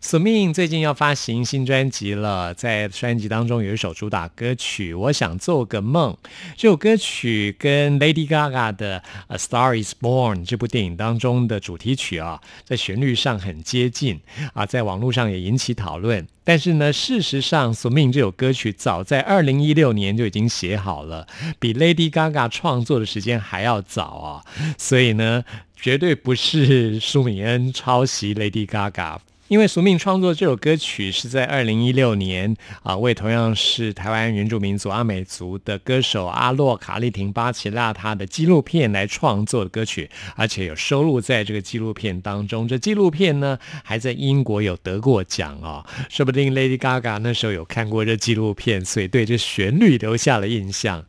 索命最近要发行新专辑了，在专辑当中有一首主打歌曲《我想做个梦》。这首歌曲跟 Lady Gaga 的《A Star Is Born》这部电影当中的主题曲啊，在旋律上很接近啊，在网络上也引起讨论。但是呢，事实上，索命这首歌曲早在二零一六年就已经写好了，比 Lady Gaga 创作的时间还要早啊，所以呢，绝对不是舒米恩抄袭 Lady Gaga。因为苏命创作这首歌曲是在二零一六年啊，为同样是台湾原住民族阿美族的歌手阿洛卡利廷巴奇拉他的纪录片来创作的歌曲，而且有收录在这个纪录片当中。这纪录片呢，还在英国有得过奖哦，说不定 Lady Gaga 那时候有看过这纪录片，所以对这旋律留下了印象。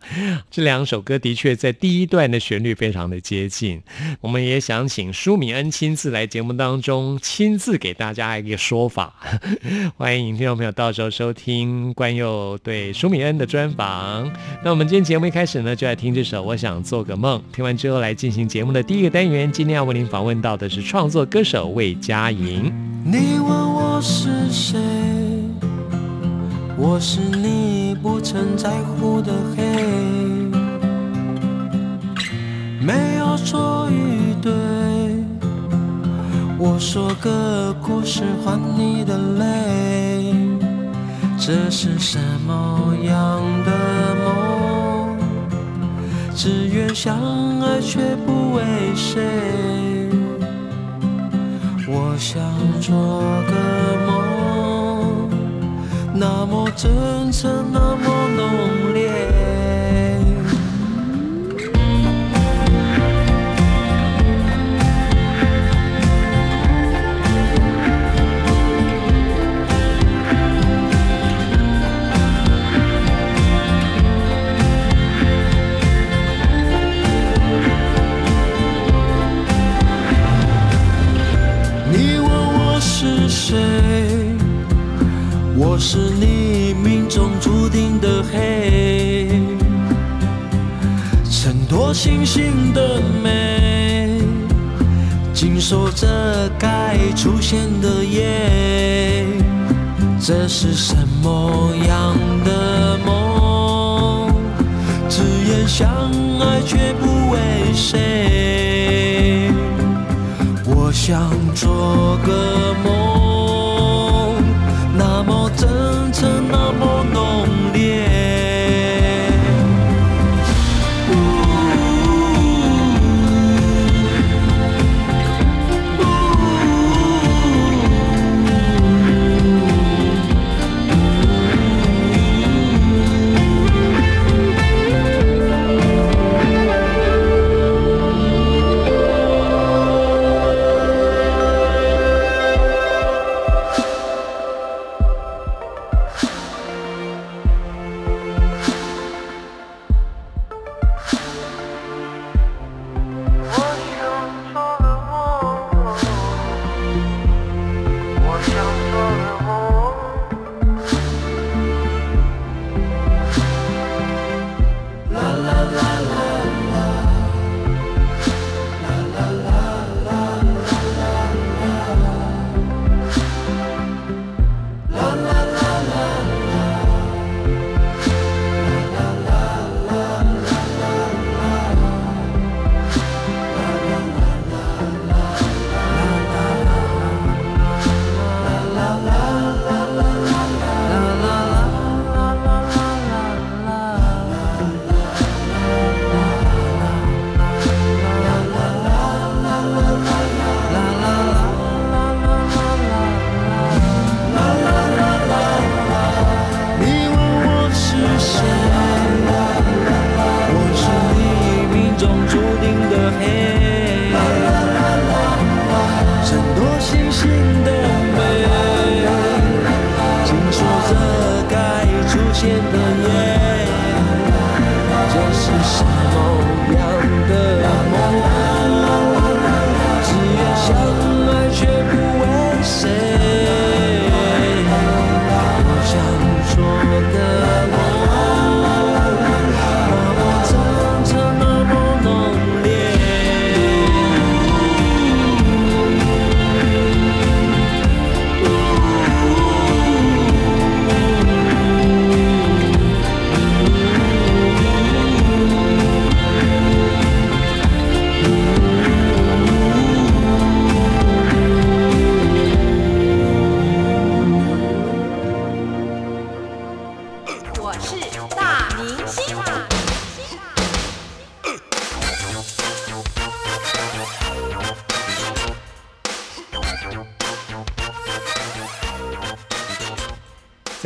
这两首歌的确在第一段的旋律非常的接近。我们也想请舒敏恩亲自来节目当中亲自给大家。加一个说法，欢迎听众朋友到时候收听关佑对舒米恩的专访。那我们今天节目一开始呢，就来听这首《我想做个梦》。听完之后，来进行节目的第一个单元。今天要为您访问到的是创作歌手魏佳莹。你问我是谁？我是你不曾在乎的黑，没有错与对。我说个故事换你的泪，这是什么样的梦？只愿相爱却不为谁。我想做个梦，那么真诚，那么浓想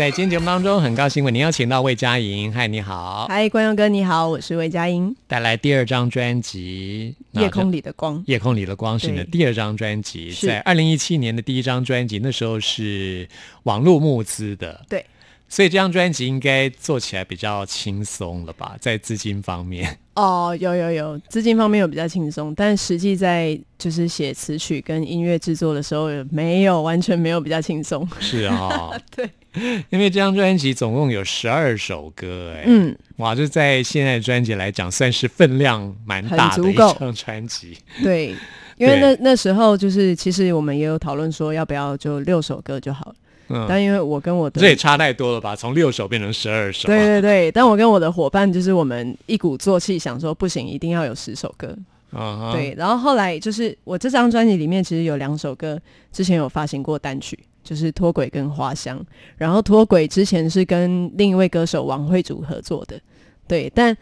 在今天节目当中，很高兴为您邀请到魏佳莹。嗨，你好，嗨，观众哥你好，我是魏佳莹，带来第二张专辑《夜空里》。的光》。夜空里的光是你的第二张专辑，是在二零一七年的第一张专辑，那时候是网络募资的，对，所以这张专辑应该做起来比较轻松了吧，在资金方面。哦，有有有，资金方面有比较轻松，但实际在就是写词曲跟音乐制作的时候，没有完全没有比较轻松。是啊、对，因为这张专辑总共有十二首歌，哎，嗯，哇，这在现在专辑来讲，算是分量蛮大的一张专辑。对，因为那那时候就是其实我们也有讨论说要不要就六首歌就好了，嗯，但因为我跟我的这也差太多了吧？从六首变成十二首、啊，对对对，但我跟我的伙伴就是我们一鼓作气想说不行，一定要有十首歌。嗯哼，对，然后后来就是我这张专辑里面其实有两首歌之前有发行过单曲，就是《脱轨》跟《花香》。然后《脱轨》之前是跟另一位歌手王慧竹合作的，对，但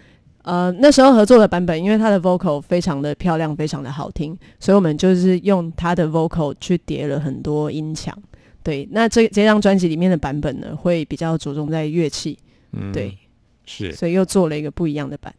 呃那时候合作的版本，因为他的 vocal 非常的漂亮，非常的好听，所以我们就是用他的 vocal 去叠了很多音墙。对，那这这张专辑里面的版本呢，会比较着重在乐器，嗯对，是。所以又做了一个不一样的版。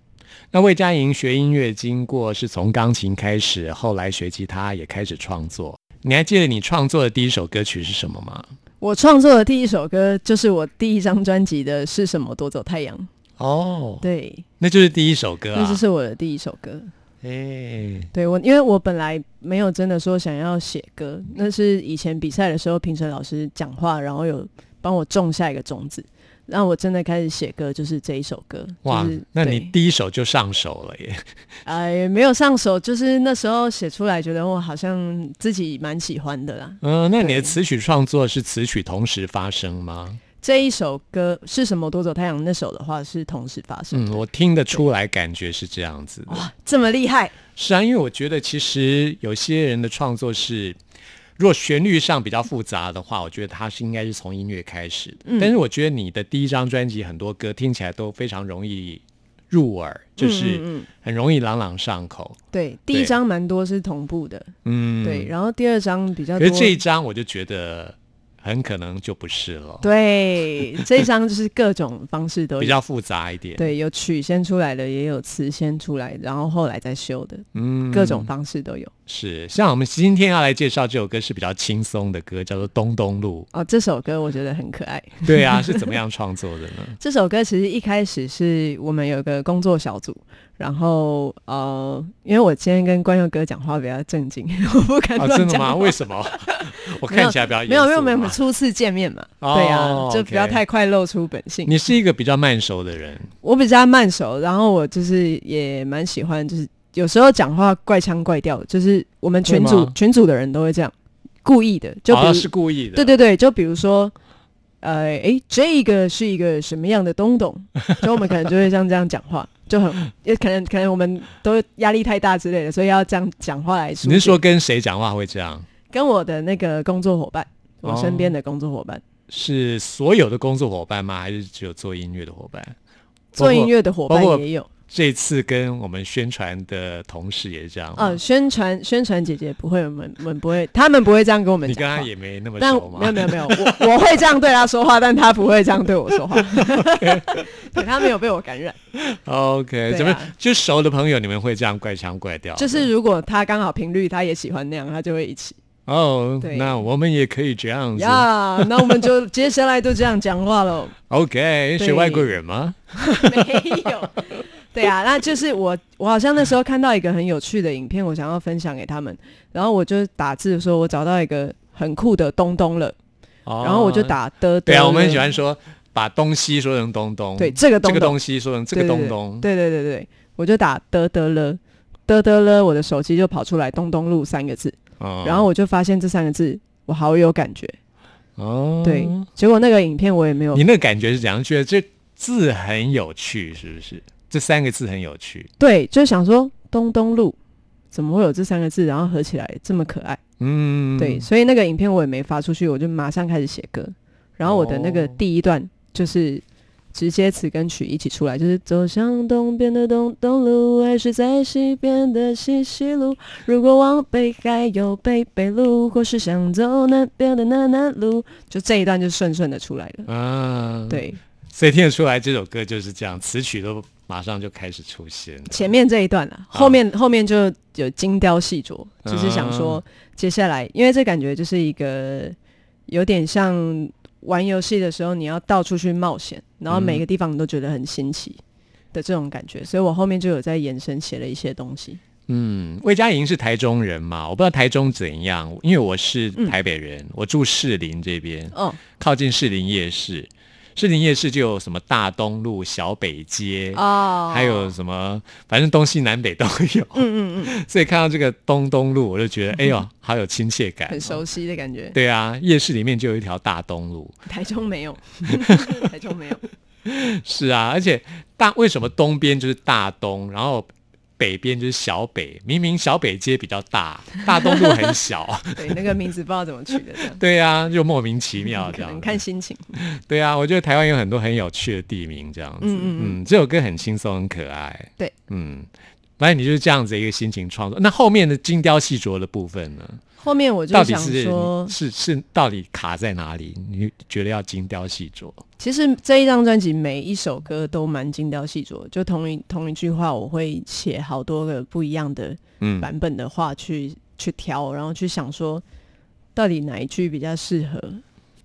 那魏佳莹学音乐经过是从钢琴开始，后来学吉他也开始创作。你还记得你创作的第一首歌曲是什么吗？我创作的第一首歌就是我第一张专辑的《是什么夺走太阳》。哦，对，那就是第一首歌啊。那就是我的第一首歌。哎，对我，因为我本来没有真的说想要写歌，那是以前比赛的时候，评审老师讲话，然后有帮我种下一个种子，让我真的开始写歌，就是这一首歌。哇就是，那你第一首就上手了耶。哎没有上手，就是那时候写出来，觉得我好像自己蛮喜欢的啦。嗯，那你的词曲创作是词曲同时发生吗？这一首歌是什么夺走太阳？那首的话是同时发生嗯，我听得出来，感觉是这样子的。哇，这么厉害！是啊，因为我觉得其实有些人的创作是，如果旋律上比较复杂的话，我觉得它是应该是从音乐开始的。嗯但是我觉得你的第一张专辑很多歌听起来都非常容易入耳，就是很容易朗朗上口。对，第一张蛮多是同步的，嗯，对，。然后第二张比较多可是。这一张我就觉得很可能就不是了，对，这一张就是各种方式都有。比较复杂一点。，对，有曲先出来的，也有词先出来，然后后来再修的，嗯各种方式都有。是。像我们今天要来介绍这首歌是比较轻松的歌，叫做《东东路哦，这首歌我觉得很可爱。》。对啊，是怎么样创作的呢？这首歌其实一开始是我们有个工作小组，然后呃，因为我今天跟关佑哥讲话比较正经，我不敢真的吗？讲。为什么？我看起来比较没有没有没有初次见面嘛，哦对啊，就不要太快露出本性。你是一个比较慢熟的人，我比较慢熟，然后我就是也蛮喜欢，就是有时候讲话怪腔怪调，就是我们群组群组的人都会这样，故意的，就比如、是故意的。对对对，就比如说，呃，诶，这个是一个什么样的东东？就我们可能就会像这样讲话，就很也可能可能我们都压力太大之类的，所以要这样讲话来说。你是说跟谁讲话会这样？跟我的那个工作伙伴，我哦身边的工作伙伴，是所有的工作伙伴吗？还是只有做音乐的伙伴？做音乐的伙伴也有。这次跟我们宣传的同事也是这样吗。呃，宣传宣传姐姐不会，我们我们不会，他们不会这样跟我们你跟。他也没那么但熟吗？没有没有没有，我我会这样对他说话，但他不会这样对我说话。对他没有被我感染，OK，怎么就熟的朋友你们会这样怪腔怪调？就是如果他刚好频率他也喜欢那样，他就会一起。哦，对那我们也可以这样子。呀那我们就接下来都这样讲话喽。OK，对是外国人吗？没有。对啊，那就是我，我好像那时候看到一个很有趣的影片，我想要分享给他们，然后我就打字说，我找到一个很酷的东东了，哦然后我就。打的。对啊，我们很喜欢说把东西说成东东。对这个东东这个东西说成这个东东。对对对对对，我就打得得了，得得了，我的手机就跑出来“东东路”三个字，哦然后我就发现这三个字我好有感觉。哦，对，结果那个影片我也没有你那个感觉是怎样？觉得这字很有趣，是不是？这三个字很有趣。对，就想说东东路怎么会有这三个字，然后合起来这么可爱？嗯，对，所以那个影片我也没发出去，我就马上开始写歌。然后我的那个哦第一段就是直接词跟曲一起出来，就是走向东边的东东路，还是在西边的西西路？如果往北还有北北路，或是想走南边的南南路，就这一段就顺顺的出来了。啊，，对，所以听得出来这首歌就是这样，词曲都马上就开始出现。前面这一段了，后面后面就有精雕细琢，就是想说接下来，因为这感觉就是一个有点像玩游戏的时候，你要到处去冒险，然后每个地方你都觉得很新奇的这种感觉，所以我后面就有在延伸写了一些东西。嗯，魏佳莹是台中人嘛？我不知道台中怎样，因为我是台北人，我住士林这边，哦，靠近士林夜市。士林夜市就有什么大东路、小北街，哦还有什么，反正东西南北都有。嗯嗯嗯，所以看到这个东东路，我就觉得，哎呦，好有亲切感、很熟。悉的感觉。对啊，夜市里面就有一条大东路。台中没有，台中没有。是啊，而且大为什么东边就是大东，然后北边就是小北？明明小北街比较大，大东路很小。对，那个名字不知道怎么取的，对啊，就莫名其妙这样。看心情。对啊，我觉得台湾有很多很有趣的地名，这样子。嗯嗯嗯这首歌很轻松，很可爱。对，嗯，反正你就是这样子一个心情创作。那后面的精雕细琢的部分呢？后面我就想到底是说，是是到底卡在哪里？你觉得要精雕细琢？其实这一张专辑每一首歌都蛮精雕细琢，就同一同一句话，我会写好多个不一样的嗯，版本的话去去挑，然后去想说到底哪一句比较适合。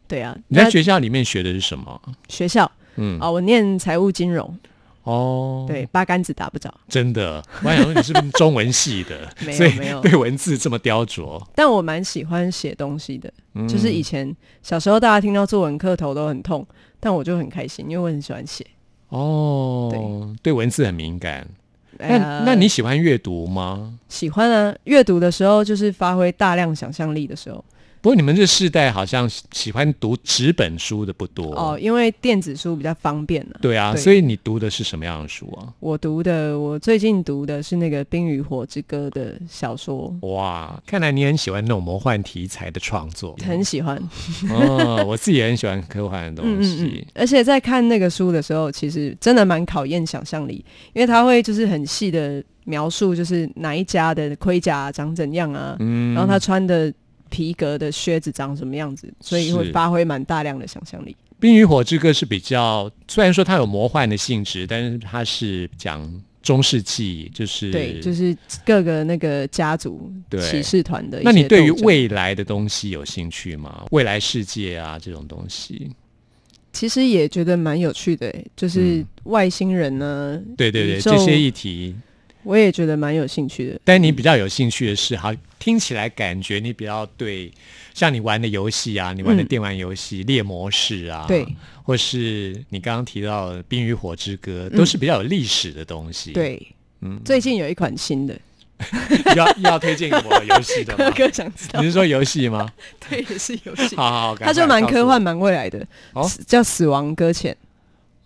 对啊，你在学校里面学的是什么？学校嗯，啊，我念财务金融，哦，对，八竿子打不着。真的，我还想说你是不是中文系的，没有所以没有对文字这么雕琢。但我蛮喜欢写东西的，嗯就是以前小时候大家听到作文课头都很痛，但我就很开心，因为我很喜欢写。哦，对文字很敏感。那、呃那你喜欢阅读吗？喜欢啊？阅读的时候就是发挥大量想象力的时候。不过你们这世代好像喜喜欢读纸本书的不多哦，因为电子书比较方便呢、对啊，对所以你读的是什么样的书啊？我读的，我最近读的是那个《冰与火之歌》的小说，哇，看来你很喜欢那种魔幻题材的创作。很喜欢。哦，我自己也很喜欢科幻的东西。嗯嗯嗯。而且在看那个书的时候，其实真的蛮考验想象力，因为他会就是很细的描述，就是哪一家的盔甲长怎样啊，嗯然后他穿的皮革的靴子长什么样子，所以会发挥蛮大量的想象力。《冰与火之歌》是比较，虽然说它有魔幻的性质，但是它是讲中世纪，就是对，就是各个那个家族骑士团的那你对于未来的东西有兴趣吗？未来世界啊，这种东西，其实也觉得蛮有趣的欸，就是嗯外星人呢，对对对，这些议题。我也觉得蛮有兴趣的。但你比较有兴趣的是，哈听起来感觉你比较对，像你玩的游戏啊，你玩的嗯。电玩游戏、猎魔士啊，对，或是你刚刚提到的《冰与火之歌》，嗯。都是比较有历史的东西。，对，嗯，最近有一款新的，要要推荐给我游戏的哥吗？哥想知道。你，是说游戏吗？对，也是游戏，好好好，赶它就蛮科幻、蛮未来的，叫《死亡搁浅》。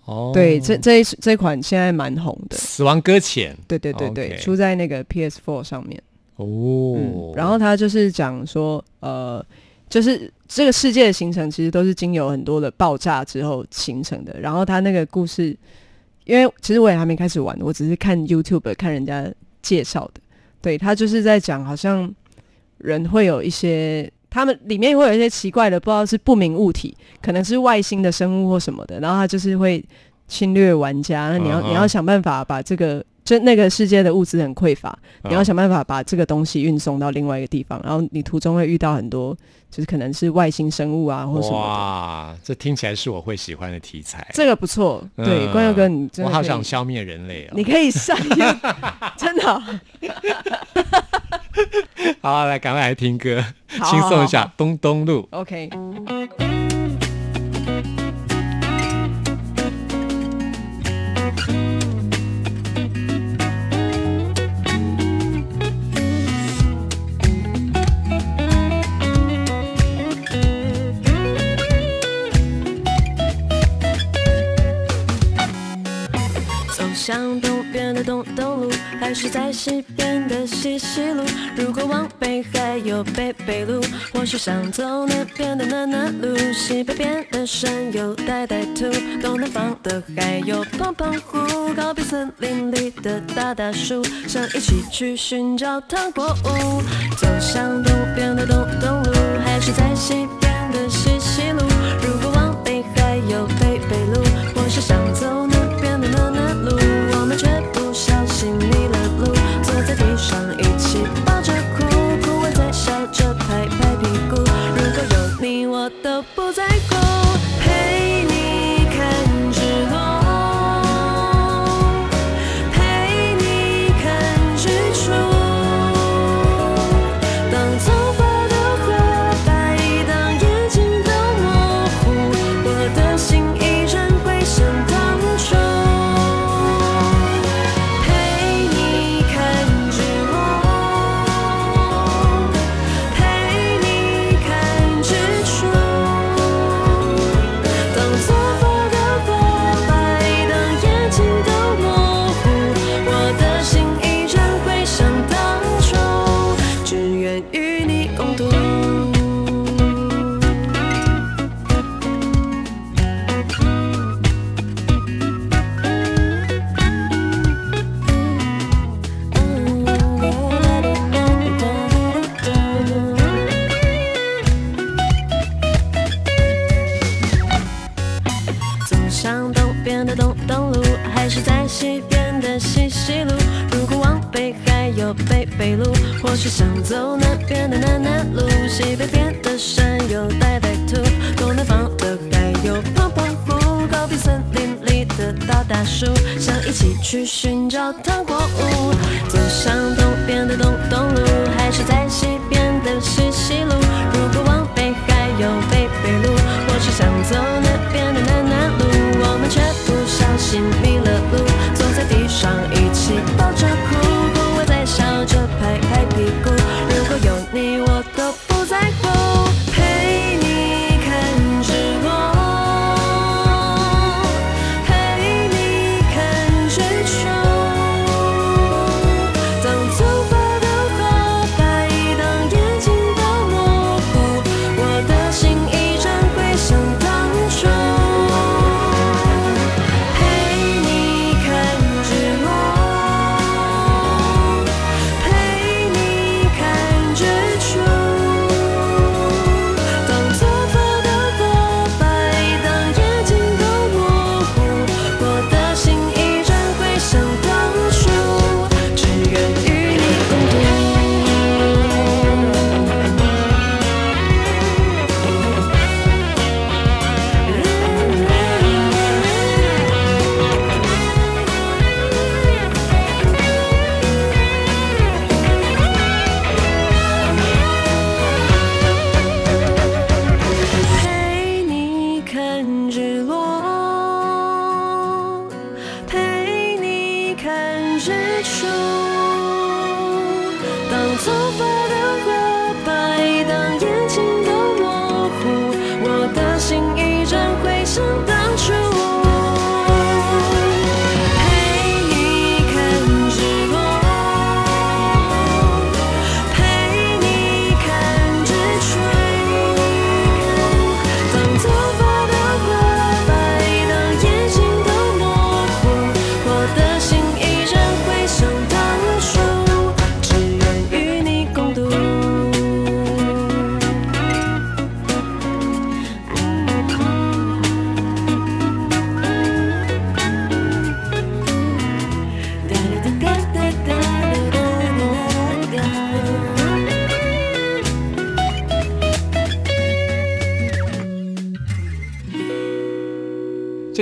哦。对，这这一这款现在蛮红的。死亡搁浅对对对对出在那个 PS4 上面。哦嗯，，然后他就是讲说，呃，就是这个世界的形成其实都是经由很多的爆炸之后形成的。然后他那个故事，因为其实我也还没开始玩，我只是看 YouTube 看人家介绍的。对他就是在讲，好像人会有一些，他们里面会有一些奇怪的，不知道是不明物体，可能是外星的生物或什么的。然后他就是会侵略玩家，那你要、你要想办法把这个就那个世界的物资很匮乏，你要哦想办法把这个东西运送到另外一个地方，然后你途中会遇到很多，就是可能是外星生物啊，或什么的。哇，这听起来是我会喜欢的题材。这个不错，对，嗯关佑哥，你真的我好想消灭人类哦。你可以上真的哦、好，来，赶快来听歌，好轻松一下。东东路，OK，还是在西边的西西路？如果往北还有北北路，或是想走那边的南南路。西北边的山有呆呆兔，东南方的还有胖胖虎。告别森林里的大大树，想一起去寻找糖果屋。走向东边的东东路，还是在西边的西西路？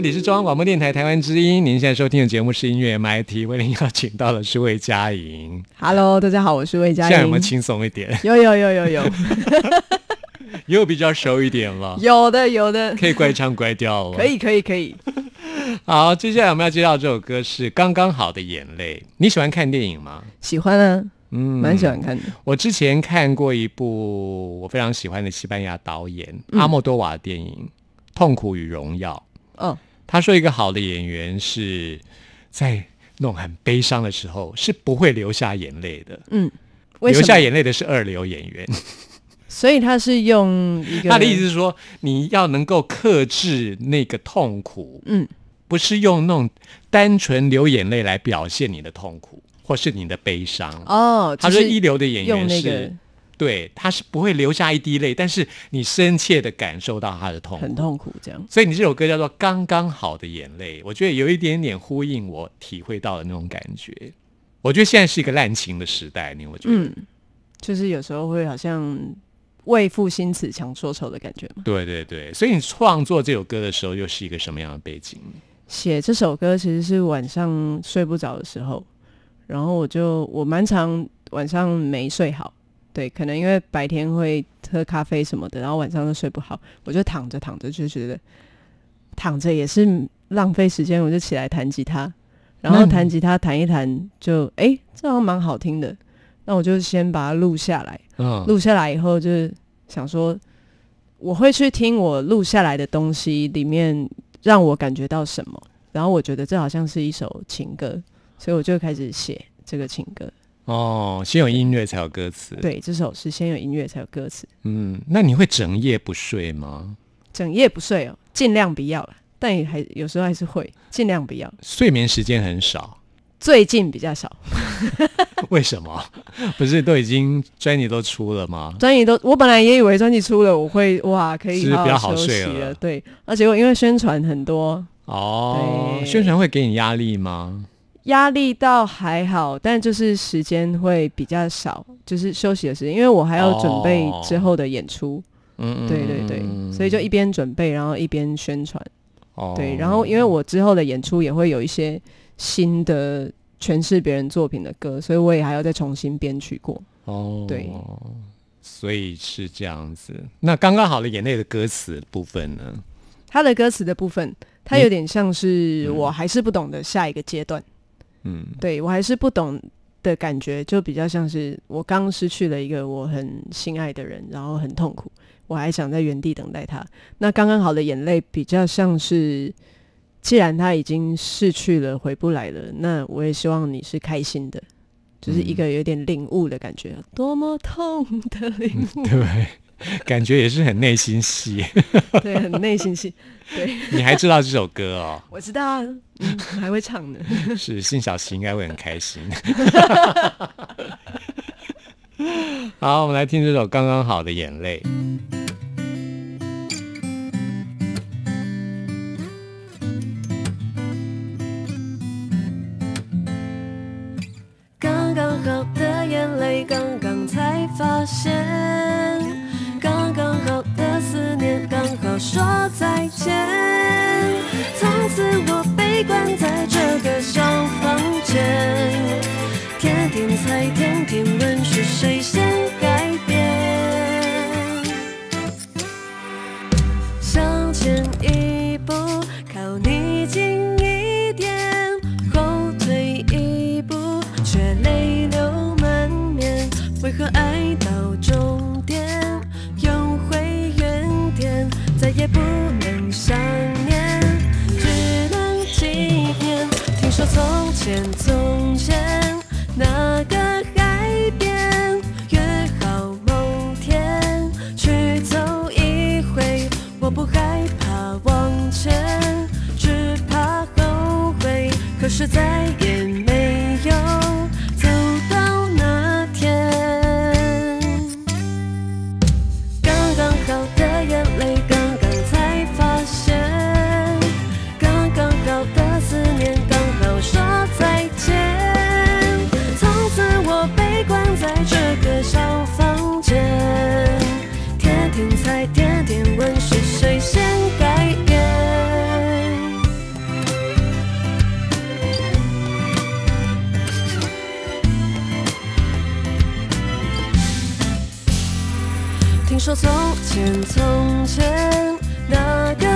里是中央广播电台台湾之音，您现在收听的节目是音乐 MIT，为您邀请到的是魏佳莹。Hello，大家好，我是魏佳莹。现在有没有轻松一点？有有有有有 又比较熟一点了，有的有的，可以乖唱乖调了。可。以可以可以。好，接下来我们要介绍这首歌是《刚刚好的眼泪》。你喜欢看电影吗？喜欢啊，嗯蛮喜欢看的。我之前看过一部我非常喜欢的西班牙导演、嗯阿莫多瓦的电影《痛苦与荣耀》。哦，他说，一个好的演员是在那种很悲伤的时候是不会流下眼泪的，嗯？流下眼泪的是二流演员。所以他是用一个他的意思是说，你要能够克制那个痛苦，嗯，不是用那种单纯流眼泪来表现你的痛苦或是你的悲伤。哦，他说一流的演员是，对，他是不会流下一滴泪，但是你深切的感受到他的痛苦，很痛苦这样。所以你这首歌叫做《刚刚好的眼泪》，我觉得有一点点呼应我体会到的那种感觉。我觉得现在是一个滥情的时代，你有没有觉得？嗯，就是有时候会好像为赋新词强说愁的感觉嘛。对对对，所以你创作这首歌的时候，又是一个什么样的背景？写这首歌其实是晚上睡不着的时候，然后我就我蛮常晚上没睡好，对，可能因为白天会喝咖啡什么的，然后晚上都睡不好，我就躺着躺着就觉得躺着也是浪费时间，我就起来弹吉他，然后弹吉他弹一弹就诶，这好像蛮好听的，那我就先把它录下来，嗯，录下来以后，就是想说，我会去听我录下来的东西里面让我感觉到什么，然后我觉得这好像是一首情歌，所以我就开始写这个情歌。哦，先有音乐才有歌词。，对，这首是先有音乐才有歌词，嗯，那你会整夜不睡吗？整夜不睡哦，尽量不要了，但也还有时候还是会尽量不要。睡眠时间很少，最近比较少，为什么？不是都已经专辑都出了吗？专辑都我本来也以为专辑出了我会哇可以好是比较好好休息睡了对，而且我因为宣传很多，哦，宣传会给你压力吗？压力倒还好，但就是时间会比较少，就是休息的时间，因为我还要准备之后的演出。嗯，对对对，所以就一边准备，然后一边宣传。哦对，然后因为我之后的演出也会有一些新的诠释别人作品的歌，所以我也还要再重新编曲过。哦，对，所以是这样子。那刚刚好的眼泪的歌词部分呢？他的歌词的部分，它有点像是嗯我还是不懂的下一个阶段。嗯，对我还是不懂的感觉，就比较像是我刚失去了一个我很心爱的人，然后很痛苦，我还想在原地等待他。那刚刚好的眼泪比较像是，既然他已经逝去了，回不来了，那我也希望你是开心的，就是一个有点领悟的感觉，多么痛的领悟，对，感觉也是很内心戏。对，很内心戏。对，你还知道这首歌哦？我知道啊，还会唱呢。是信小琪应该会很开心。好，我们来听这首《刚刚好的眼泪》。刚刚好的眼泪，刚刚才发现，前，走点点问是谁先改变？听说从前从前那个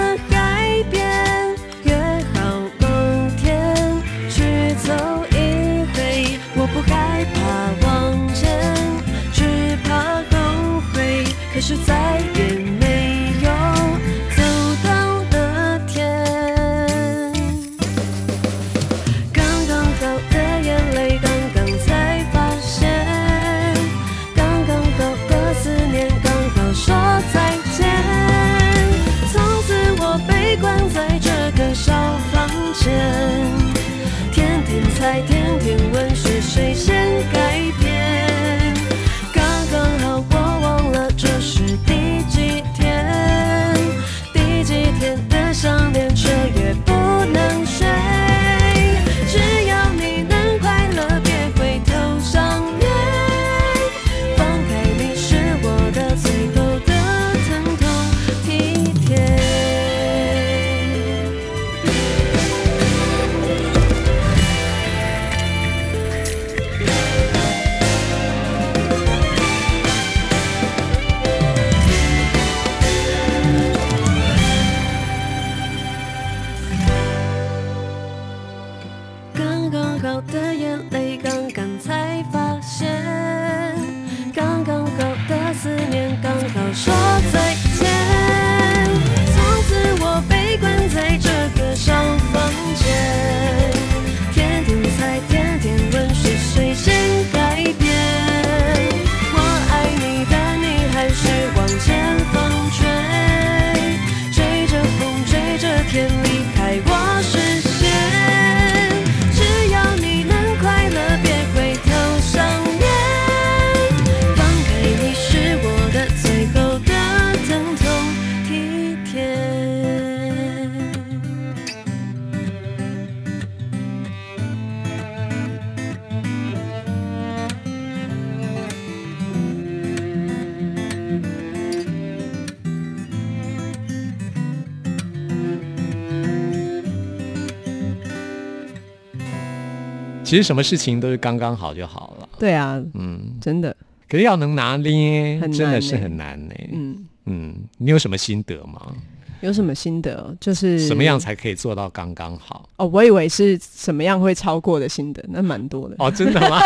其实什么事情都是刚刚好就好了。对啊，嗯，真的，可是要能拿捏，真的是欸很难呢。嗯，嗯，你有什么心得吗？有什么心得哦？就是什么样才可以做到刚刚好？哦？我以为是什么样会超过的心得，那蛮多的。哦，真的吗？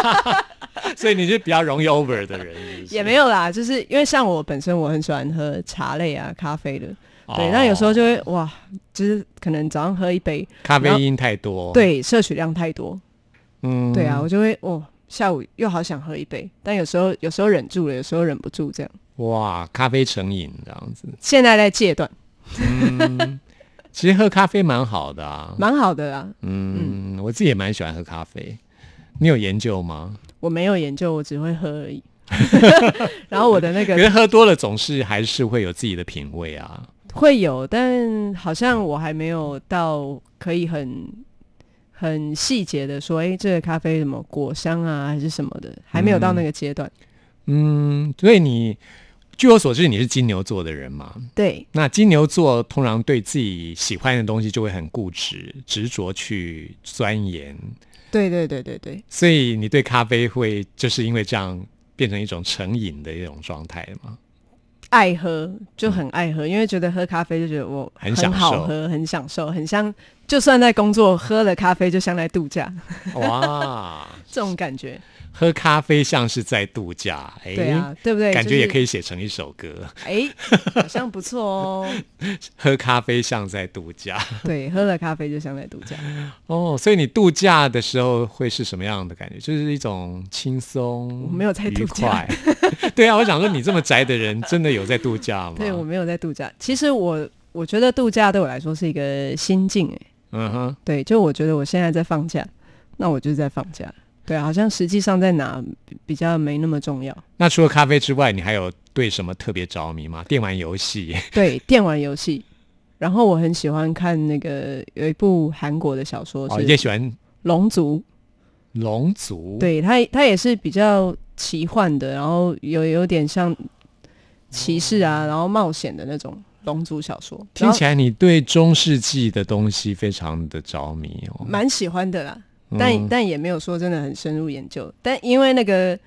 所以你是比较容易 over 的人是不是也没有啦，就是因为像我本身我很喜欢喝茶类啊、咖啡的，对，哦那有时候就会哇，就是可能早上喝一杯，咖啡因太多。，对，摄取量太多，嗯对啊，我就会哦，下午又好想喝一杯，但有时候有时候忍住了，有时候忍不住，这样。哇，咖啡成瘾这样子。现在在戒断，嗯，其实喝咖啡蛮好的啊。蛮好的啊。嗯，我自己也蛮喜欢喝咖啡。你有研究吗？我没有研究，我只会喝而已。然后我的那可个是喝多了总是还是会有自己的品味啊。会有，但好像我还没有到可以很很细节的说，哎、这个咖啡什么果香啊，还是什么的，还没有到那个阶段。嗯，所以你据我所知你是金牛座的人嘛？对，那金牛座通常对自己喜欢的东西就会很固执、执着去钻研，对对对对对，所以你对咖啡会就是因为这样变成一种成瘾的一种状态吗？爱喝就很爱喝，因为觉得喝咖啡就觉得我很好喝，很享受，很像就算在工作喝了咖啡，就像在度假。哇，这种感觉。喝咖啡像是在度假，哎、对啊，对不对？感觉也可以。以写成一首歌。哎，好像不错哦。喝咖啡像在度假对，喝了咖啡就像在度假。哦，所以你度假的时候会是什么样的感觉？就是一种轻松，我没有在度假。对啊，我想说你这么宅的人，真的有在度假吗？对我没有在度假。其实我我觉得度假对我来说是一个心境，哎，嗯哼，对，就我觉得我现在在放假，那我就是在放假。对啊，好像实际上在哪比比较没那么重要。那除了咖啡之外，你还有对什么特别着迷吗？电玩游戏 对，电玩游戏。然后我很喜欢看那个有一部韩国的小说哦，也喜欢《龙族》，龙族？，对它它也是比较奇幻的，然后有有点像骑士啊，然后冒险的那种龙族小说，听起来你对中世纪的东西非常的着迷哦。蛮喜欢的啦。但、嗯。但也没有说真的很深入研究，但因为那个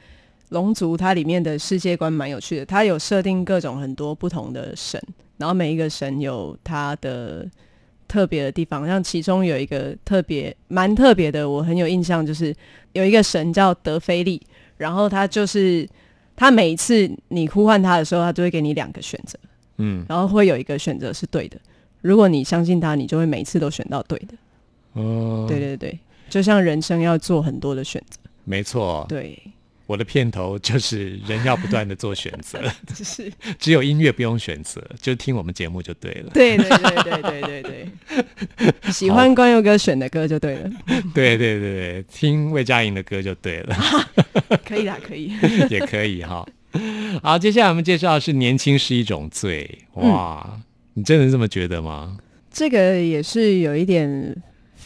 龙族它里面的世界观蛮有趣的，它有设定各种很多不同的神，然后每一个神有它的特别的地方，像其中有一个特别蛮特别的，我很有印象，就是有一个神叫德菲利，然后他就是他每一次你呼唤他的时候，他就会给你两个选择，嗯，然后会有一个选择是对的，如果你相信他，你就会每次都选到对的。哦，对对对，就像人生要做很多的选择，没错，对，我的片头就是人要不断的做选择，就 是。只有音乐不用选择，就听我们节目就对了。对对对对对对对，喜欢关佑哥选的歌就对了，对对对对，听魏佳莹的歌就对了，可以啦，可以。也可以哈。好，接下来我们介绍的是年轻是一种罪，哇，你真的这么觉得吗？这个也是有一点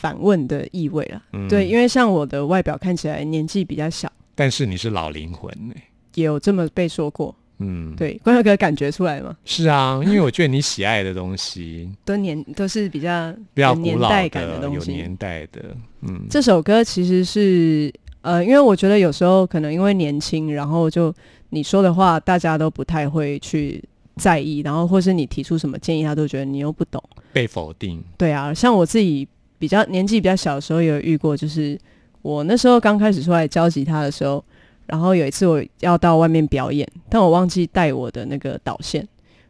反问的意味了。嗯对，因为像我的外表看起来年纪比较小，但是你是老灵魂呢、也有这么被说过。嗯，对，关佑哥感觉出来吗？是啊，因为我觉得你喜爱的东西都年都是比较比较年代感的、东西。有年代的，嗯，这首歌其实是呃，因为我觉得有时候可能因为年轻，然后就你说的话大家都不太会去在意，然后或是你提出什么建议，他都觉得你又不懂。被否定，对啊，像我自己比较年纪比较小的时候，有遇过，就是我那时候刚开始出来教吉他的时候，然后有一次我要到外面表演，但我忘记带我的那个导线，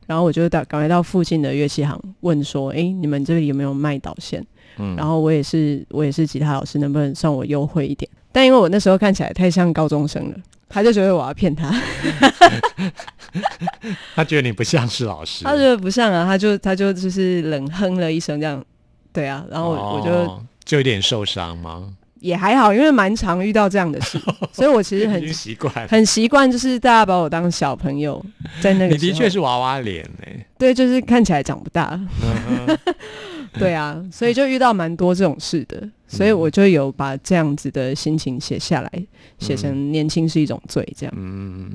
然后我就到赶快到附近的乐器行问说：“诶，你们这里有没有卖导线？”嗯，然后我也是我也是吉他老师，能不能算我优惠一点？但因为我那时候看起来太像高中生了，他就觉得我要骗他，他觉得你不像是老师，他觉得不像啊，他就他就就是冷哼了一声这样，对啊，然后我我就哦就有点受伤吗？也还好，因为蛮常遇到这样的事，所以我其实很经习惯。很习惯，就是大家把我当小朋友，在那个你的确是娃娃脸哎、对，就是看起来长不大，嗯 对啊，所以就遇到蛮多这种事的，所以我就有把这样子的心情写下来，写成年轻是一种罪这样。嗯，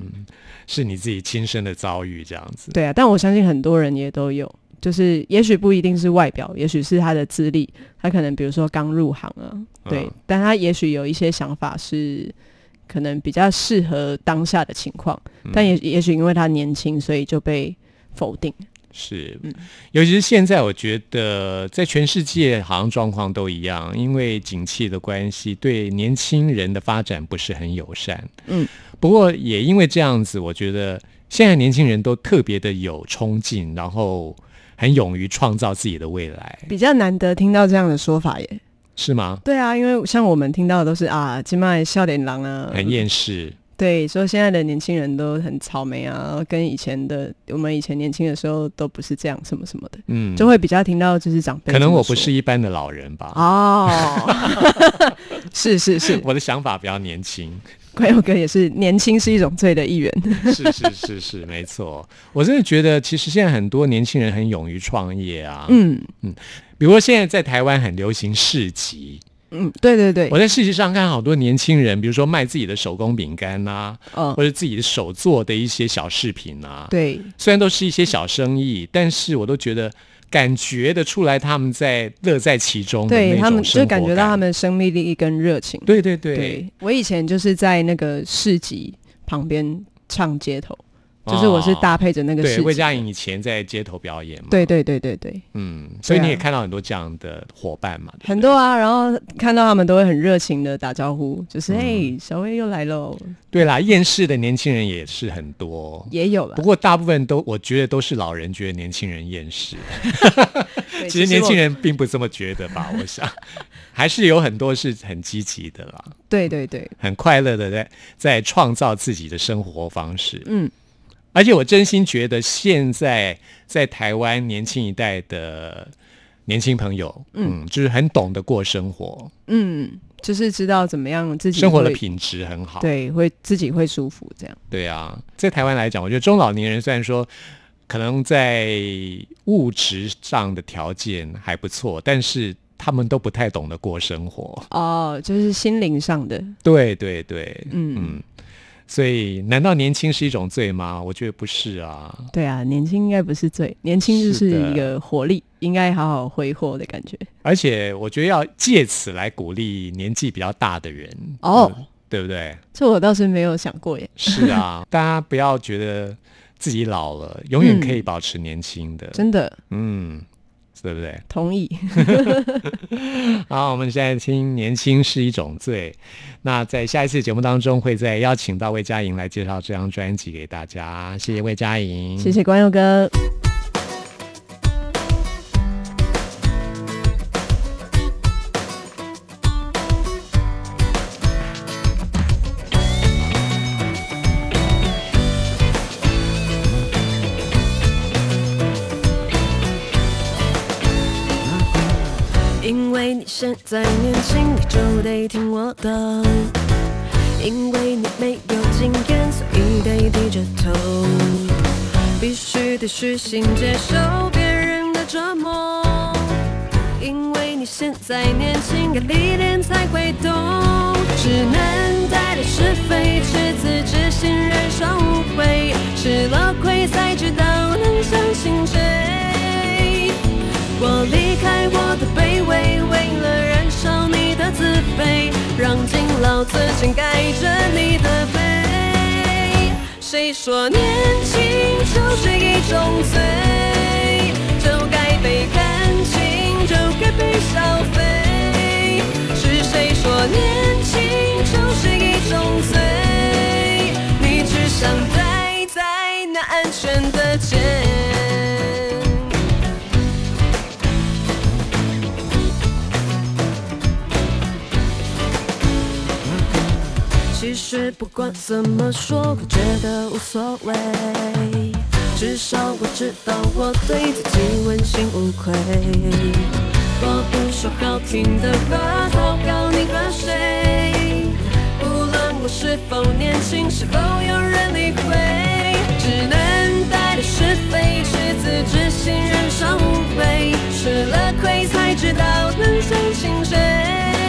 是你自己亲身的遭遇这样子。对啊，但我相信很多人也都有，就是也许不一定是外表，也许是他的资历，他可能比如说刚入行啊，对，嗯但他也许有一些想法是可能比较适合当下的情况，嗯。但也也许因为他年轻，所以就被否定。是。嗯，尤其是现在，我觉得在全世界好像状况都一样，因为景气的关系，对年轻人的发展不是很友善。嗯，不过也因为这样子，我觉得现在年轻人都特别的有冲劲，然后很勇于创造自己的未来，比较难得听到这样的说法耶。是吗？对啊，因为像我们听到的都是啊，今麦笑脸狼啊，很厌世，对，说现在的年轻人都很草莓啊，跟以前的我们以前年轻的时候都不是这样，什么什么的，嗯，就会比较听到就是长辈可能我不是一般的老人吧。哦，是 是是，我的想法比较年轻，关佑哥也是年轻是一种罪的一员，是是是是，没错。我真的觉得，其实现在很多年轻人很勇于创业啊。嗯嗯比如说现在在台湾很流行市集，嗯，对对对我，在市集上看好多年轻人，比如说卖自己的手工饼干呐，嗯或者自己的手做的一些小饰品啊。，对，虽然都是一些小生意，但是我都觉得感觉得出来他们在乐在其中对他们就感觉到他们生命力跟热情。对对对。对我以前就是在那个市集旁边唱街头，就是我是搭配着那个市对，魏佳莹以前在街头表演嘛，，对对对对。对，嗯，所以你也看到很多这样的伙伴嘛，很多啊，然后看到他们都会很热情的打招呼，就是嗯。嘿，小薇又来喽，对啦，厌世的年轻人也是很多。也有了不。过大部分都，我觉得都是老人觉得年轻人厌世，其实年轻，人并不这么觉得吧？我想，还是有很多是很积极的啦，对对对，很快乐的在在创造自己的生活方式。嗯，而且我真心觉得，现在在台湾年轻一代的年轻朋友，嗯，就是很懂得过生活，嗯，就是知道怎么样自己生活的品质很好。对，会自己会舒服这样。对啊，在台湾来讲，我觉得中老年人虽然说可能在物质上的条件还不错，但是他们都不太懂得过生活。哦，就是心灵上的，对对对，嗯嗯，所以难道年轻是一种罪吗？我觉得不是啊。对啊，年轻应该不是罪，年轻就是一个活力，应该好好挥霍的感觉。而且我觉得要借此来鼓励年纪比较大的人哦嗯对不对？这我倒是没有想过耶，是啊，大家不要觉得自己老了，永远可以保持年轻的。真的嗯，对不对？同意。好，我们现在听《年轻是一种罪》。那在下一次节目当中，会再邀请到魏佳莹来介绍这张专辑给大家。谢谢魏佳莹，谢谢关佑哥。就得听我的。因为你没有经验，所以得低着头。必须得虚心接受别人的折磨。因为你现在年轻，要历练才会懂。只能带着是非，赤子之心，染上误会。吃了亏才知道自谦盖着你的背。谁说年轻就是一种罪？就该被感情，就该被消费。是谁说年轻就是一种罪？你只想待在那安全的其实不管怎么说，我觉得无所谓。至少我知道我对自己问心无愧。我不说好听的话，讨好你和谁？不论我是否年轻，是否有人理会，只能带着是非，赤子之心，染上误会。吃了亏才知道能相信谁。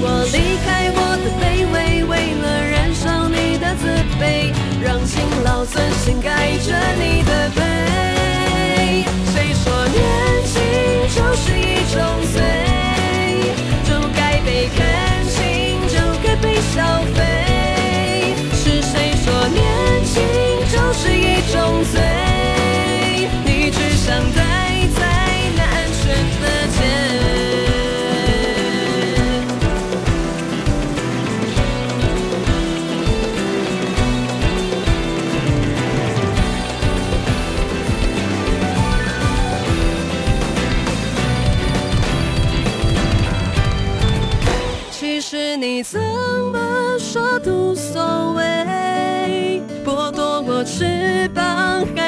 我离开我的卑微，为了燃烧你的自卑，让辛劳尊心盖着你的背。谁说年轻就是一种罪？就该被开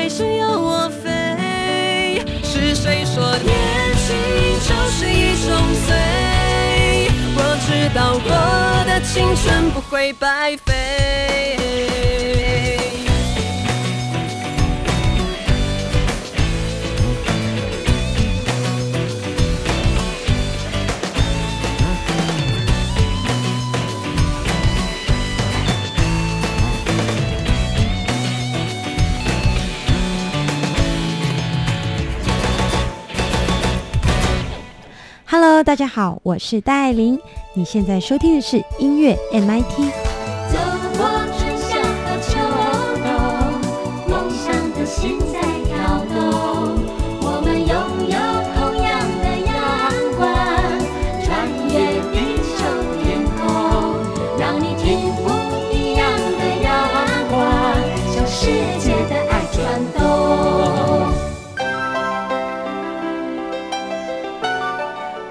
还是要我飞。是谁说年轻就是一种罪？我知道我的青春不会白。大家好，我是戴爱玲。你现在收听的是音乐 MIT。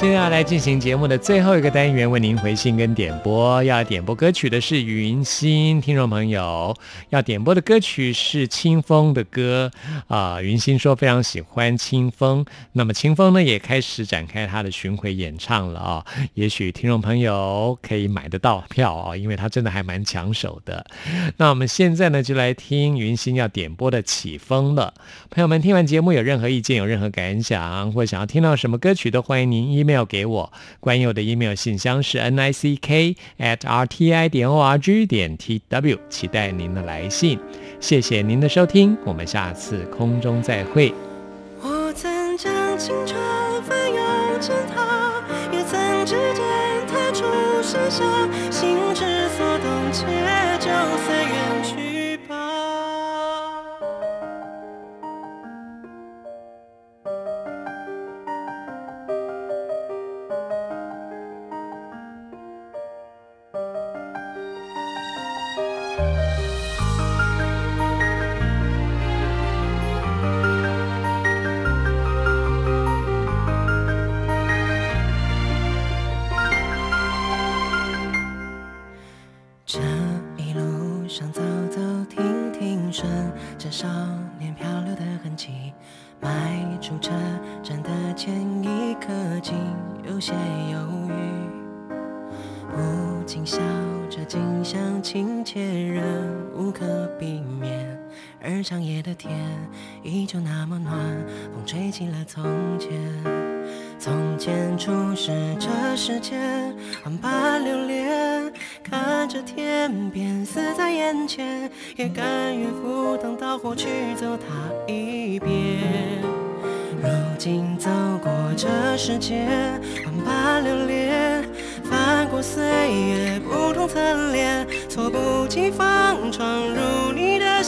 现在要来进行节目的最后一个单元，为您回信跟点播。要点播歌曲的是云心，听众朋友要点播的歌曲是清风的歌啊、云心说非常喜欢清风，那么清风呢也开始展开他的巡回演唱了啊、也许听众朋友可以买得到票啊、因为他真的还蛮抢手的。那我们现在呢就来听云心要点播的《起风了》。朋友们听完节目有任何意见、有任何感想，或想要听到什么歌曲，都欢迎您一 email 给我。关于我的 email 信箱是 n i c k at r t i 点 o r g 点 t w，期待您的来信。谢谢您的收听，我们下次空中再会。我曾将青春翻涌成她，也曾指尖弹出盛夏，心之所动，且就随缘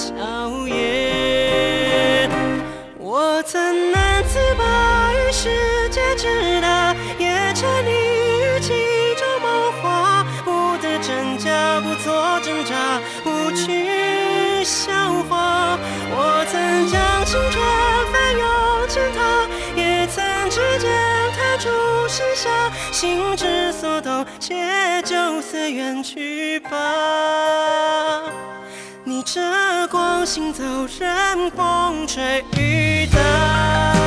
笑颜。我曾难自拔于世界之大，也沉溺于其中梦话，不得真假，不做挣扎，不去笑话。我曾将青春翻涌成她，也曾指尖弹出盛夏，心之所动，且就随缘去吧。逆着行走，任风吹雨打。